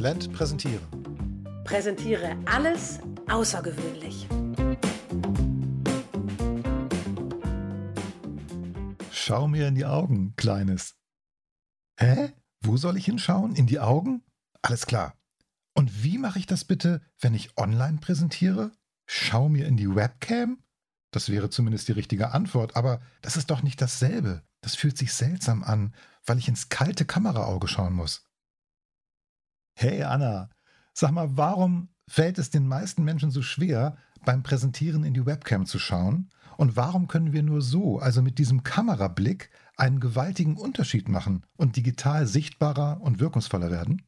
Exzellent präsentieren. Präsentiere alles außergewöhnlich. Schau mir in die Augen, Kleines. Hä? Wo soll ich hinschauen? In die Augen? Alles klar. Und wie mache ich das bitte, wenn ich online präsentiere? Schau mir in die Webcam? Das wäre zumindest die richtige Antwort, aber das ist doch nicht dasselbe. Das fühlt sich seltsam an, weil ich ins kalte Kameraauge schauen muss. Hey Anna, sag mal, warum fällt es den meisten Menschen so schwer, beim Präsentieren in die Webcam zu schauen? Und warum können wir nur so, also mit diesem Kamerablick, einen gewaltigen Unterschied machen und digital sichtbarer und wirkungsvoller werden?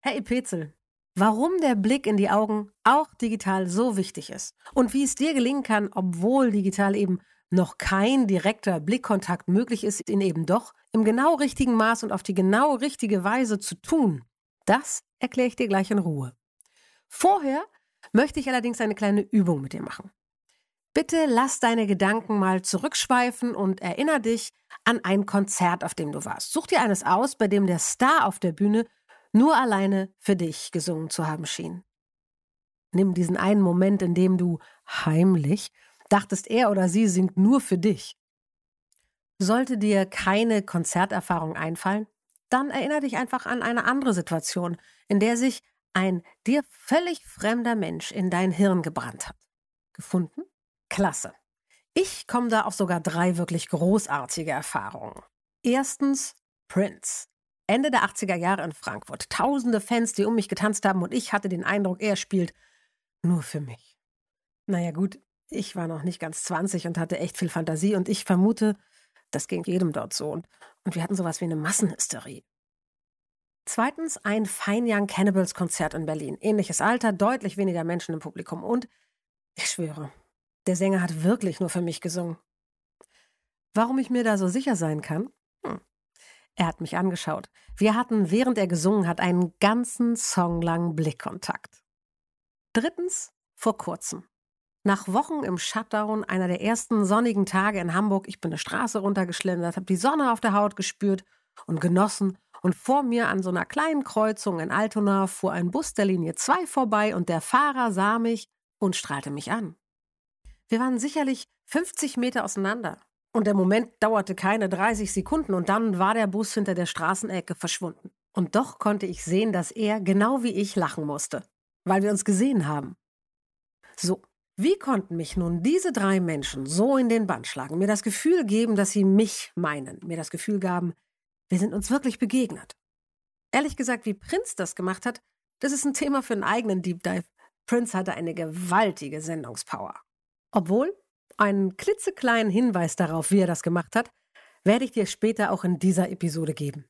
Hey Petzel, warum der Blick in die Augen auch digital so wichtig ist und wie es dir gelingen kann, obwohl digital eben noch kein direkter Blickkontakt möglich ist, ihn eben doch im genau richtigen Maß und auf die genau richtige Weise zu tun, das erkläre ich dir gleich in Ruhe. Vorher möchte ich allerdings eine kleine Übung mit dir machen. Bitte lass deine Gedanken mal zurückschweifen und erinnere dich an ein Konzert, auf dem du warst. Such dir eines aus, bei dem der Star auf der Bühne nur alleine für dich gesungen zu haben schien. Nimm diesen einen Moment, in dem du heimlich dachtest, er oder sie singt nur für dich. Sollte dir keine Konzerterfahrung einfallen, dann erinnere dich einfach an eine andere Situation, in der sich ein dir völlig fremder Mensch in dein Hirn gebrannt hat. Gefunden? Klasse. Ich komme da auf sogar drei wirklich großartige Erfahrungen. Erstens Prince. Ende der 80er Jahre in Frankfurt. Tausende Fans, die um mich getanzt haben und ich hatte den Eindruck, er spielt nur für mich. Naja gut, ich war noch nicht ganz 20 und hatte echt viel Fantasie und ich vermute, das ging jedem dort so. Und, wir hatten sowas wie eine Massenhysterie. Zweitens ein Fine Young Cannibals Konzert in Berlin. Ähnliches Alter, deutlich weniger Menschen im Publikum. Und ich schwöre, der Sänger hat wirklich nur für mich gesungen. Warum ich mir da so sicher sein kann? Hm. Er hat mich angeschaut. Wir hatten, während er gesungen hat, einen ganzen Song lang Blickkontakt. Drittens, vor kurzem. Nach Wochen im Shutdown, einer der ersten sonnigen Tage in Hamburg, ich bin eine Straße runtergeschlendert, habe die Sonne auf der Haut gespürt und genossen. Und vor mir an so einer kleinen Kreuzung in Altona fuhr ein Bus der Linie 2 vorbei und der Fahrer sah mich und strahlte mich an. Wir waren sicherlich 50 Meter auseinander. Und der Moment dauerte keine 30 Sekunden und dann war der Bus hinter der Straßenecke verschwunden. Und doch konnte ich sehen, dass er, genau wie ich, lachen musste, weil wir uns gesehen haben. So, wie konnten mich nun diese drei Menschen so in den Bann schlagen, mir das Gefühl geben, dass sie mich meinen, mir das Gefühl gaben, wir sind uns wirklich begegnet? Ehrlich gesagt, wie Prinz das gemacht hat, das ist ein Thema für einen eigenen Deep Dive. Prince hatte eine gewaltige Sendungspower. Obwohl, einen klitzekleinen Hinweis darauf, wie er das gemacht hat, werde ich dir später auch in dieser Episode geben.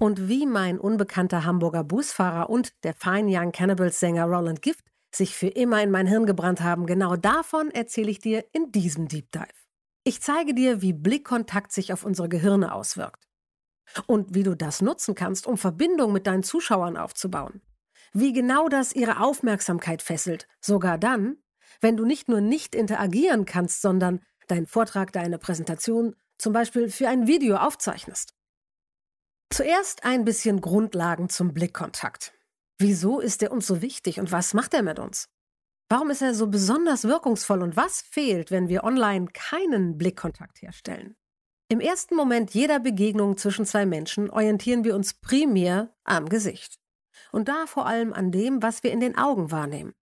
Und wie mein unbekannter Hamburger Busfahrer und der Fine Young Cannibals Sänger Roland Gift sich für immer in mein Hirn gebrannt haben, genau davon erzähle ich dir in diesem Deep Dive. Ich zeige dir, wie Blickkontakt sich auf unsere Gehirne auswirkt. Und wie du das nutzen kannst, um Verbindung mit deinen Zuschauern aufzubauen. Wie genau das ihre Aufmerksamkeit fesselt, sogar dann, wenn du nicht nur nicht interagieren kannst, sondern deinen Vortrag, deine Präsentation zum Beispiel für ein Video aufzeichnest. Zuerst ein bisschen Grundlagen zum Blickkontakt. Wieso ist er uns so wichtig und was macht er mit uns? Warum ist er so besonders wirkungsvoll und was fehlt, wenn wir online keinen Blickkontakt herstellen? Im ersten Moment jeder Begegnung zwischen zwei Menschen orientieren wir uns primär am Gesicht. Und da vor allem an dem, was wir in den Augen wahrnehmen.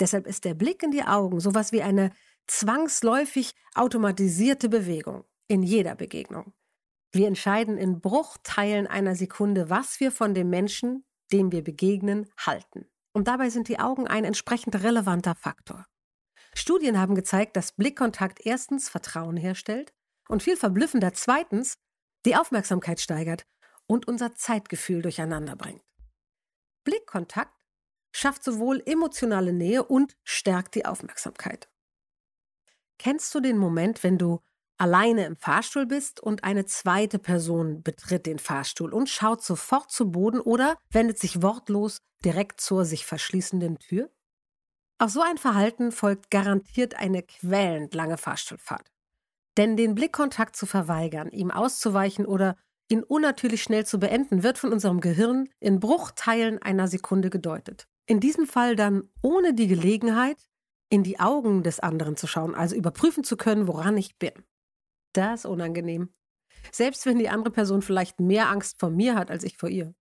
Deshalb ist der Blick in die Augen sowas wie eine zwangsläufig automatisierte Bewegung in jeder Begegnung. Wir entscheiden in Bruchteilen einer Sekunde, was wir von dem Menschen, dem wir begegnen, halten. Und dabei sind die Augen ein entsprechend relevanter Faktor. Studien haben gezeigt, dass Blickkontakt erstens Vertrauen herstellt und viel verblüffender zweitens die Aufmerksamkeit steigert und unser Zeitgefühl durcheinander bringt. Blickkontakt schafft sowohl emotionale Nähe und stärkt die Aufmerksamkeit. Kennst du den Moment, wenn du alleine im Fahrstuhl bist und eine zweite Person betritt den Fahrstuhl und schaut sofort zu Boden oder wendet sich wortlos direkt zur sich verschließenden Tür? Auf so ein Verhalten folgt garantiert eine quälend lange Fahrstuhlfahrt. Denn den Blickkontakt zu verweigern, ihm auszuweichen oder ihn unnatürlich schnell zu beenden, wird von unserem Gehirn in Bruchteilen einer Sekunde gedeutet. In diesem Fall dann ohne die Gelegenheit, in die Augen des anderen zu schauen, also überprüfen zu können, woran ich bin. Das ist unangenehm. Selbst wenn die andere Person vielleicht mehr Angst vor mir hat als ich vor ihr.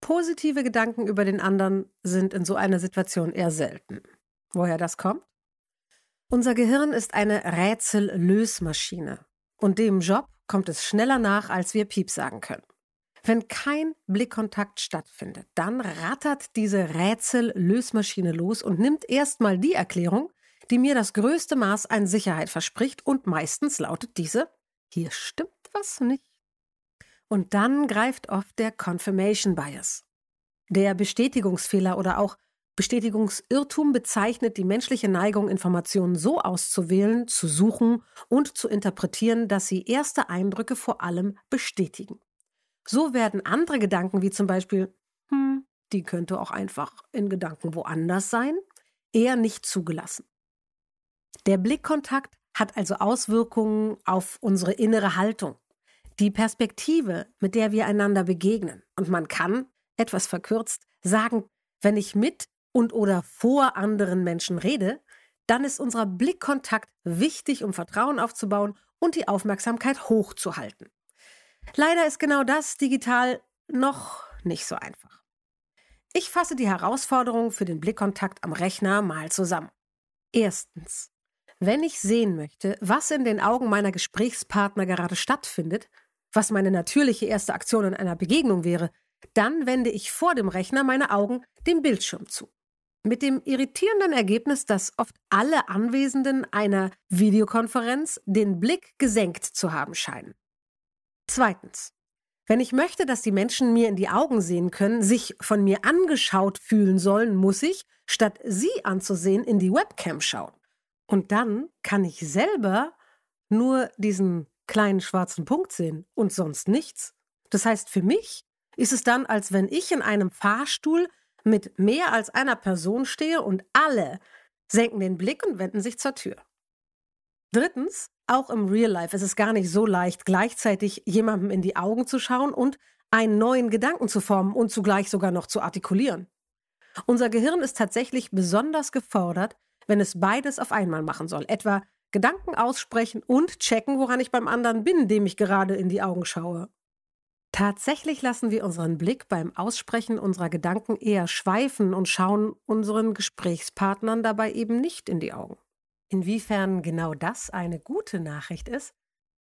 Positive Gedanken über den anderen sind in so einer Situation eher selten. Woher das kommt? Unser Gehirn ist eine Rätsellösmaschine und dem Job kommt es schneller nach, als wir Piep sagen können. Wenn kein Blickkontakt stattfindet, dann rattert diese Rätsellösmaschine los und nimmt erstmal die Erklärung, die mir das größte Maß an Sicherheit verspricht und meistens lautet diese, hier stimmt was nicht. Und dann greift oft der Confirmation Bias. Der Bestätigungsfehler oder auch Bestätigungsirrtum bezeichnet die menschliche Neigung, Informationen so auszuwählen, zu suchen und zu interpretieren, dass sie erste Eindrücke vor allem bestätigen. So werden andere Gedanken, wie zum Beispiel, hm, die könnte auch einfach in Gedanken woanders sein, eher nicht zugelassen. Der Blickkontakt hat also Auswirkungen auf unsere innere Haltung die Perspektive, mit der wir einander begegnen. Und man kann, etwas verkürzt, sagen, wenn ich mit und oder vor anderen Menschen rede, dann ist unser Blickkontakt wichtig, um Vertrauen aufzubauen und die Aufmerksamkeit hochzuhalten. Leider ist genau das digital noch nicht so einfach. Ich fasse die Herausforderungen für den Blickkontakt am Rechner mal zusammen. Erstens. Wenn ich sehen möchte, was in den Augen meiner Gesprächspartner gerade stattfindet, was meine natürliche erste Aktion in einer Begegnung wäre, dann wende ich vor dem Rechner meine Augen dem Bildschirm zu. Mit dem irritierenden Ergebnis, dass oft alle Anwesenden einer Videokonferenz den Blick gesenkt zu haben scheinen. Zweitens. Wenn ich möchte, dass die Menschen mir in die Augen sehen können, sich von mir angeschaut fühlen sollen, muss ich, statt sie anzusehen, in die Webcam schauen. Und dann kann ich selber nur diesen kleinen schwarzen Punkt sehen und sonst nichts. Das heißt, für mich ist es dann, als wenn ich in einem Fahrstuhl mit mehr als einer Person stehe und alle senken den Blick und wenden sich zur Tür. Drittens, auch im Real Life ist es gar nicht so leicht, gleichzeitig jemandem in die Augen zu schauen und einen neuen Gedanken zu formen und zugleich sogar noch zu artikulieren. Unser Gehirn ist tatsächlich besonders gefordert, wenn es beides auf einmal machen soll, etwa Gedanken aussprechen und checken, woran ich beim anderen bin, dem ich gerade in die Augen schaue. Tatsächlich lassen wir unseren Blick beim Aussprechen unserer Gedanken eher schweifen und schauen unseren Gesprächspartnern dabei eben nicht in die Augen. Inwiefern genau das eine gute Nachricht ist,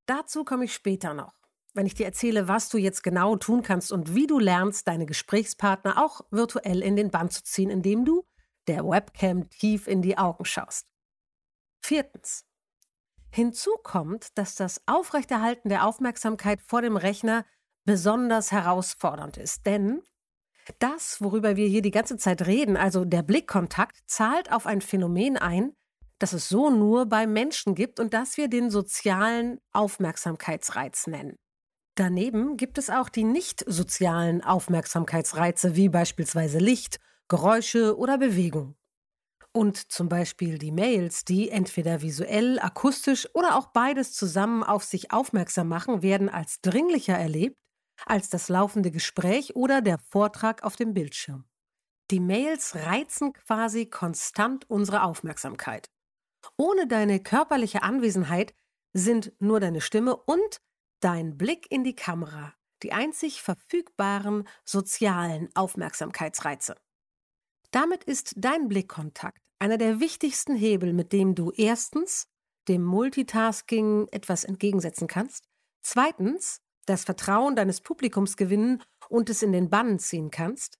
dazu komme ich später noch, wenn ich dir erzähle, was du jetzt genau tun kannst und wie du lernst, deine Gesprächspartner auch virtuell in den Bann zu ziehen, indem du der Webcam tief in die Augen schaust. Viertens. Hinzu kommt, dass das Aufrechterhalten der Aufmerksamkeit vor dem Rechner besonders herausfordernd ist. Denn das, worüber wir hier die ganze Zeit reden, also der Blickkontakt, zahlt auf ein Phänomen ein, das es so nur bei Menschen gibt und das wir den sozialen Aufmerksamkeitsreiz nennen. Daneben gibt es auch die nicht sozialen Aufmerksamkeitsreize wie beispielsweise Licht, Geräusche oder Bewegung. Und zum Beispiel die Mails, die entweder visuell, akustisch oder auch beides zusammen auf sich aufmerksam machen, werden als dringlicher erlebt als das laufende Gespräch oder der Vortrag auf dem Bildschirm. Die Mails reizen quasi konstant unsere Aufmerksamkeit. Ohne deine körperliche Anwesenheit sind nur deine Stimme und dein Blick in die Kamera die einzig verfügbaren sozialen Aufmerksamkeitsreize. Damit ist dein Blickkontakt einer der wichtigsten Hebel, mit dem du erstens dem Multitasking etwas entgegensetzen kannst, zweitens das Vertrauen deines Publikums gewinnen und es in den Bann ziehen kannst,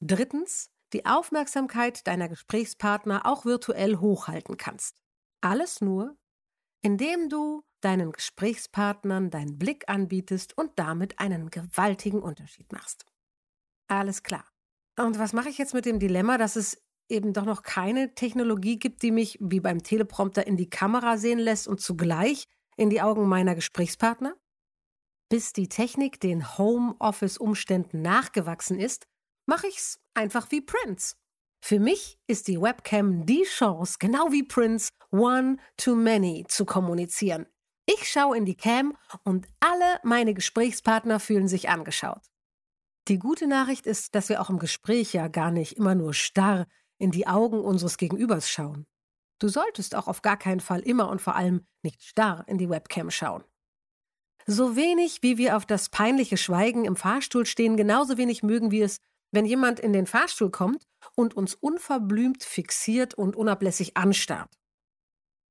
drittens die Aufmerksamkeit deiner Gesprächspartner auch virtuell hochhalten kannst. Alles nur, indem du deinen Gesprächspartnern deinen Blick anbietest und damit einen gewaltigen Unterschied machst. Alles klar. Und was mache ich jetzt mit dem Dilemma, dass es eben doch noch keine Technologie gibt, die mich wie beim Teleprompter in die Kamera sehen lässt und zugleich in die Augen meiner Gesprächspartner? Bis die Technik den Homeoffice-Umständen nachgewachsen ist, mache ich's einfach wie Prince. Für mich ist die Webcam die Chance, genau wie Prince, one to many zu kommunizieren. Ich schaue in die Cam und alle meine Gesprächspartner fühlen sich angeschaut. Die gute Nachricht ist, dass wir auch im Gespräch ja gar nicht immer nur starr in die Augen unseres Gegenübers schauen. Du solltest auch auf gar keinen Fall immer und vor allem nicht starr in die Webcam schauen. So wenig wie wir auf das peinliche Schweigen im Fahrstuhl stehen, genauso wenig mögen wir es, wenn jemand in den Fahrstuhl kommt und uns unverblümt fixiert und unablässig anstarrt.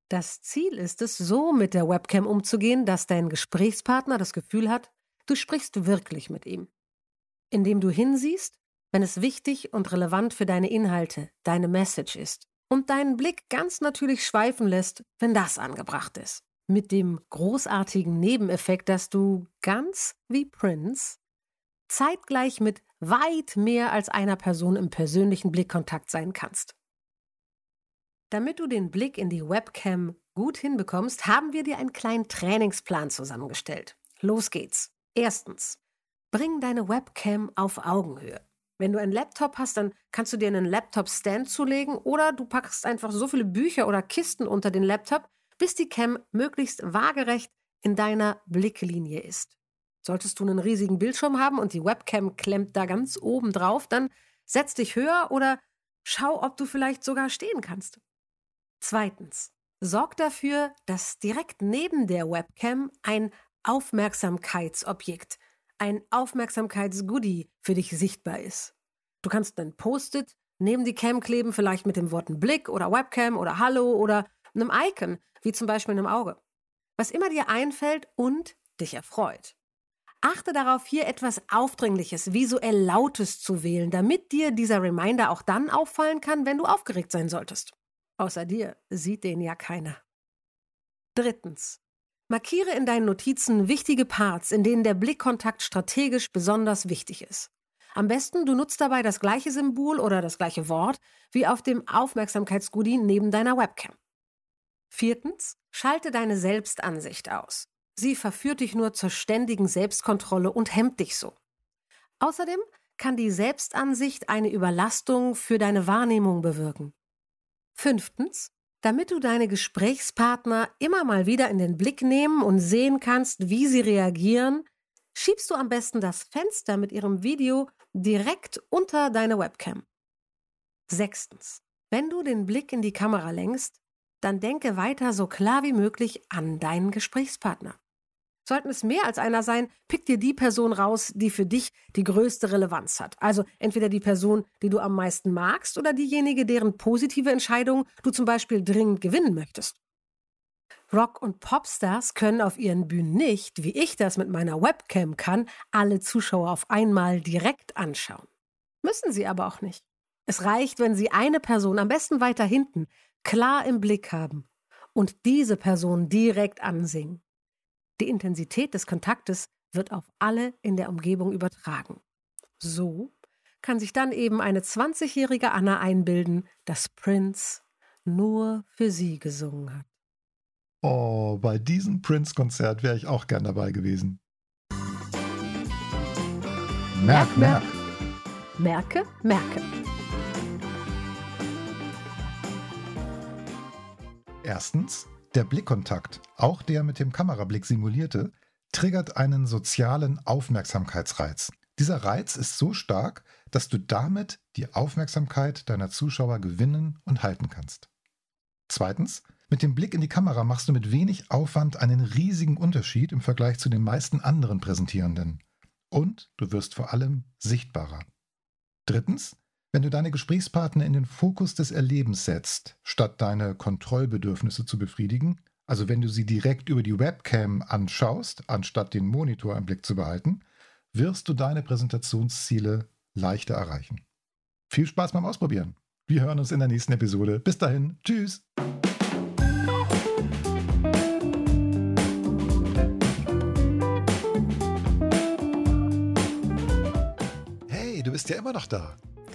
Das Ziel ist es, so mit der Webcam umzugehen, dass dein Gesprächspartner das Gefühl hat, du sprichst wirklich mit ihm. Indem du hinsiehst, wenn es wichtig und relevant für deine Inhalte, deine Message ist, und deinen Blick ganz natürlich schweifen lässt, wenn das angebracht ist. Mit dem großartigen Nebeneffekt, dass du ganz wie Prince zeitgleich mit weit mehr als einer Person im persönlichen Blickkontakt sein kannst. Damit du den Blick in die Webcam gut hinbekommst, haben wir dir einen kleinen Trainingsplan zusammengestellt. Los geht's. Erstens, bring deine Webcam auf Augenhöhe. Wenn du einen Laptop hast, dann kannst du dir einen Laptop-Stand zulegen oder du packst einfach so viele Bücher oder Kisten unter den Laptop, bis die Cam möglichst waagerecht in deiner Blicklinie ist. Solltest du einen riesigen Bildschirm haben und die Webcam klemmt da ganz oben drauf, dann setz dich höher oder schau, ob du vielleicht sogar stehen kannst. Zweitens, sorg dafür, dass direkt neben der Webcam ein Aufmerksamkeitsobjekt, ein Aufmerksamkeitsgoodie für dich sichtbar ist. Du kannst ein Post-it neben die Cam kleben, vielleicht mit den Worten Blick oder Webcam oder Hallo oder einem Icon, wie zum Beispiel einem Auge. Was immer dir einfällt und dich erfreut. Achte darauf, hier etwas Aufdringliches, visuell Lautes zu wählen, damit dir dieser Reminder auch dann auffallen kann, wenn du aufgeregt sein solltest. Außer dir sieht den ja keiner. Drittens. Markiere in deinen Notizen wichtige Parts, in denen der Blickkontakt strategisch besonders wichtig ist. Am besten, du nutzt dabei das gleiche Symbol oder das gleiche Wort wie auf dem Aufmerksamkeitsgoodie neben deiner Webcam. Viertens, schalte deine Selbstansicht aus. Sie verführt dich nur zur ständigen Selbstkontrolle und hemmt dich so. Außerdem kann die Selbstansicht eine Überlastung für deine Wahrnehmung bewirken. Fünftens, damit du deine Gesprächspartner immer mal wieder in den Blick nehmen und sehen kannst, wie sie reagieren, schiebst du am besten das Fenster mit ihrem Video direkt unter deine Webcam. Sechstens, wenn du den Blick in die Kamera lenkst, dann denke weiter so klar wie möglich an deinen Gesprächspartner. Sollten es mehr als einer sein, pick dir die Person raus, die für dich die größte Relevanz hat. Also entweder die Person, die du am meisten magst, oder diejenige, deren positive Entscheidung du zum Beispiel dringend gewinnen möchtest. Rock- und Popstars können auf ihren Bühnen nicht, wie ich das mit meiner Webcam kann, alle Zuschauer auf einmal direkt anschauen. Müssen sie aber auch nicht. Es reicht, wenn sie eine Person, am besten weiter hinten, klar im Blick haben und diese Person direkt ansingen. Die Intensität des Kontaktes wird auf alle in der Umgebung übertragen. So kann sich dann eben eine 20-jährige Anna einbilden, dass Prince nur für sie gesungen hat. Oh, bei diesem Prince-Konzert wäre ich auch gern dabei gewesen. Merk, merk. Merke, merke. Erstens, der Blickkontakt, auch der mit dem Kamerablick simulierte, triggert einen sozialen Aufmerksamkeitsreiz. Dieser Reiz ist so stark, dass du damit die Aufmerksamkeit deiner Zuschauer gewinnen und halten kannst. Zweitens, mit dem Blick in die Kamera machst du mit wenig Aufwand einen riesigen Unterschied im Vergleich zu den meisten anderen Präsentierenden. Und du wirst vor allem sichtbarer. Drittens, wenn du deine Gesprächspartner in den Fokus des Erlebens setzt, statt deine Kontrollbedürfnisse zu befriedigen, also wenn du sie direkt über die Webcam anschaust, anstatt den Monitor im Blick zu behalten, wirst du deine Präsentationsziele leichter erreichen. Viel Spaß beim Ausprobieren. Wir hören uns in der nächsten Episode. Bis dahin. Tschüss. Hey, du bist ja immer noch da.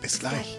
Bis gleich.